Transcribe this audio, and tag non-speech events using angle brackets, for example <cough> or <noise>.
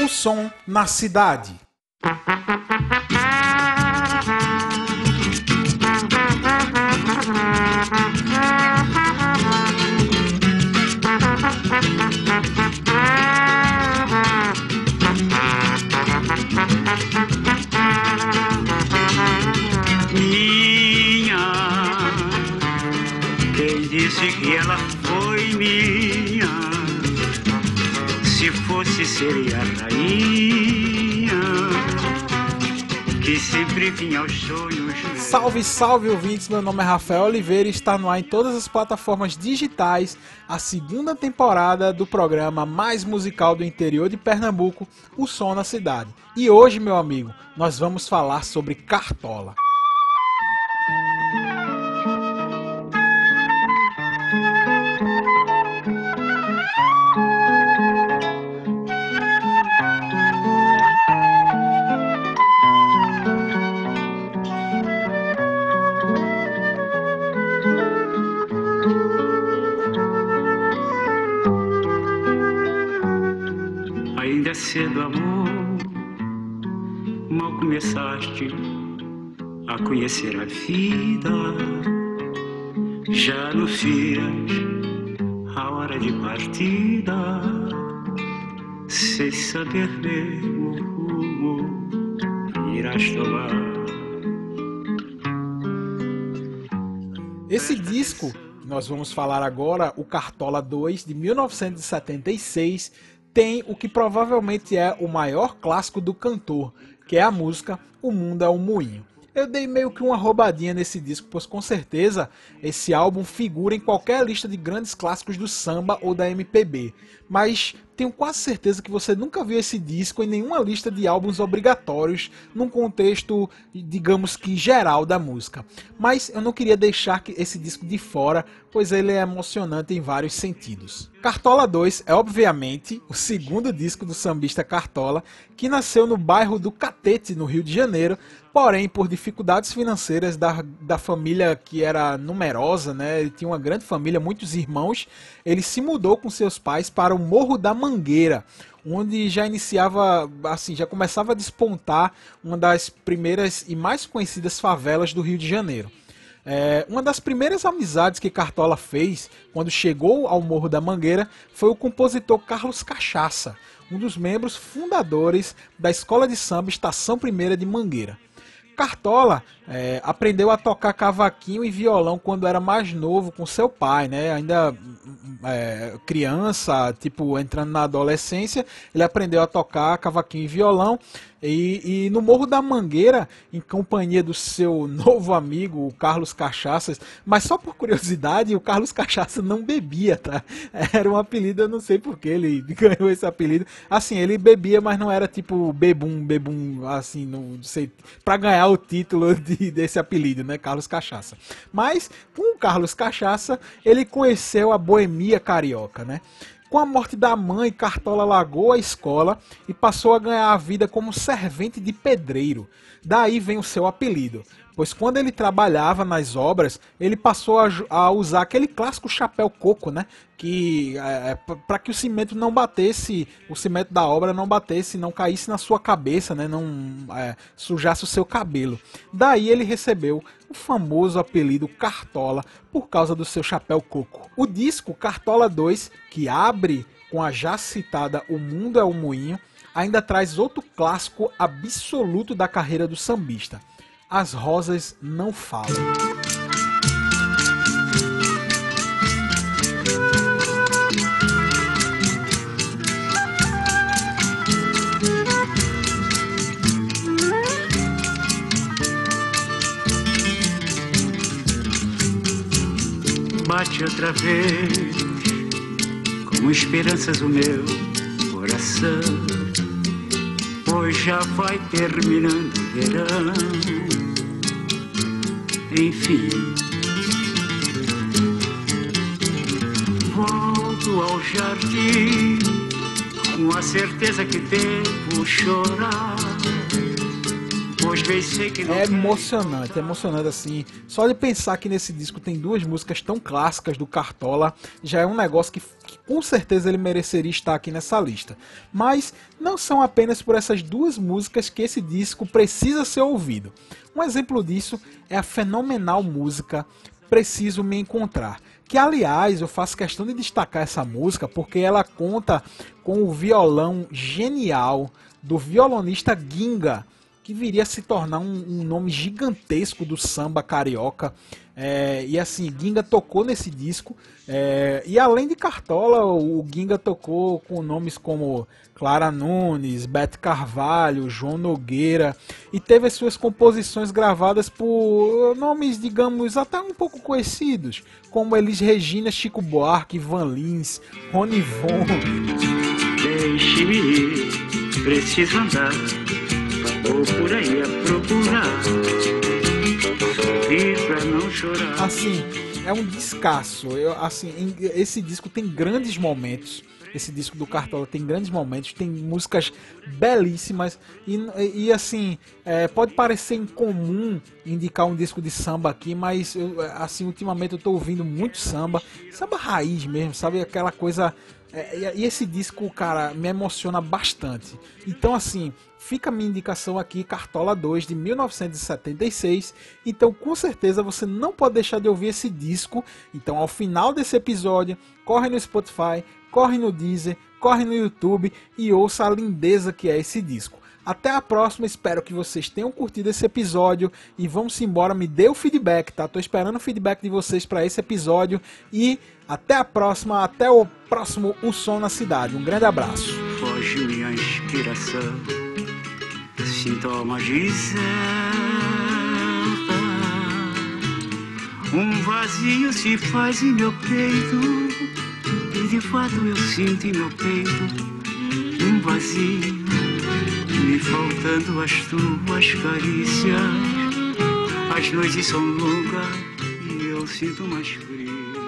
O som na cidade. Minha, quem disse que ela foi minha? Se fosse, seria a rainha que sempre vinha aos sonhos. Salve, salve ouvintes! Meu nome é Rafael Oliveira e está no ar em todas as plataformas digitais a segunda temporada do programa mais musical do interior de Pernambuco, O Som na Cidade. E hoje, meu amigo, nós vamos falar sobre Cartola. Cedo, amor, mal começaste a conhecer a vida. Já no fias a hora de partida, sem saber mesmo o rumo irás tomar. Esse disco nós vamos falar agora, o Cartola 2 de 1976, tem o que provavelmente é o maior clássico do cantor, que é a música O Mundo é um Moinho. Eu dei meio que uma roubadinha nesse disco, pois com certeza esse álbum figura em qualquer lista de grandes clássicos do samba ou da MPB. Mas tenho quase certeza que você nunca viu esse disco em nenhuma lista de álbuns obrigatórios num contexto, digamos que geral da música. Mas eu não queria deixar esse disco de fora, pois ele é emocionante em vários sentidos. Cartola 2 é obviamente o segundo disco do sambista Cartola, que nasceu no bairro do Catete, no Rio de Janeiro, porém por dificuldades financeiras da, da família que era numerosa, né? Ele tinha uma grande família, muitos irmãos, ele se mudou com seus pais para o Morro da Mangueira, onde já iniciava, assim, já começava a despontar uma das primeiras e mais conhecidas favelas do Rio de Janeiro. É, uma das primeiras amizades que Cartola fez quando chegou ao Morro da Mangueira foi o compositor Carlos Cachaça, um dos membros fundadores da Escola de Samba Estação Primeira de Mangueira. Cartola é, aprendeu a tocar cavaquinho e violão quando era mais novo com seu pai, né? Ainda é, criança, tipo entrando na adolescência, ele aprendeu a tocar cavaquinho e violão e, e, no Morro da Mangueira, em companhia do seu <laughs> novo amigo, o Carlos Cachaças, mas só por curiosidade, o Carlos Cachaça não bebia, tá? <laughs> Era um apelido, eu não sei porque ele <laughs> ganhou esse apelido. Assim, ele bebia, mas não era tipo bebum, bebum, assim, não sei, pra ganhar o título de, desse apelido, né? Carlos Cachaça. Mas, com o Carlos Cachaça, ele conheceu a boemia carioca, né? Com a morte da mãe, Cartola largou a escola e passou a ganhar a vida como servente de pedreiro. Daí vem o seu apelido, pois quando ele trabalhava nas obras, ele passou a, a usar aquele clássico chapéu coco, né? Que é, para que o cimento não batesse, o cimento da obra não batesse, não caísse na sua cabeça, né? Não é, sujasse o seu cabelo. Daí ele recebeu o famoso apelido Cartola por causa do seu chapéu coco. O disco Cartola 2, que abre com a já citada O Mundo é o Moinho, ainda traz outro clássico absoluto da carreira do sambista. As rosas não falam. Bate outra vez, com esperanças o meu coração, pois já vai terminando o verão. Enfim, volto ao jardim com a certeza que devo chorar. Pois que não É emocionante, é emocionante assim. Só de pensar que nesse disco tem duas músicas tão clássicas do Cartola já é um negócio que com certeza ele mereceria estar aqui nessa lista. Mas não são apenas por essas duas músicas que esse disco precisa ser ouvido. Um exemplo disso é a fenomenal música Preciso Me Encontrar. Que aliás eu faço questão de destacar essa música porque ela conta com o violão genial do violonista Ginga, que viria a se tornar um, um nome gigantesco do samba carioca. É, e assim, Ginga tocou nesse disco. É, e além de Cartola, o Ginga tocou com nomes como Clara Nunes, Beth Carvalho, João Nogueira. E teve as suas composições gravadas por nomes, digamos, até um pouco conhecidos, como Elis Regina, Chico Buarque, Van Lins, Rony Von. Deixe-me ir, preciso andar, vou por aí a procurar chorar. Assim, é um descasso. Eu, assim, esse disco tem grandes momentos. Esse disco do Cartola tem grandes momentos, tem músicas belíssimas e, e assim é, pode parecer incomum indicar um disco de samba aqui, mas eu, assim ultimamente eu tô ouvindo muito samba, samba raiz mesmo, sabe aquela coisa é, e esse disco, cara, me emociona bastante. Então, assim, fica a minha indicação aqui, Cartola 2 de 1976. Então, com certeza você não pode deixar de ouvir esse disco. Então, ao final desse episódio, corre no Spotify, corre no Deezer, corre no YouTube e ouça a lindeza que é esse disco. Até a próxima, espero que vocês tenham curtido esse episódio e vamos embora, me dê o feedback, tá? Tô esperando o feedback de vocês para esse episódio e até a próxima, até o próximo O Som na Cidade. Um grande abraço. Foge minha inspiração, sintomas de Um vazio se faz em meu peito, e de fato eu sinto em meu peito me faltando as tuas carícias. As noites são longas e eu sinto mais frio.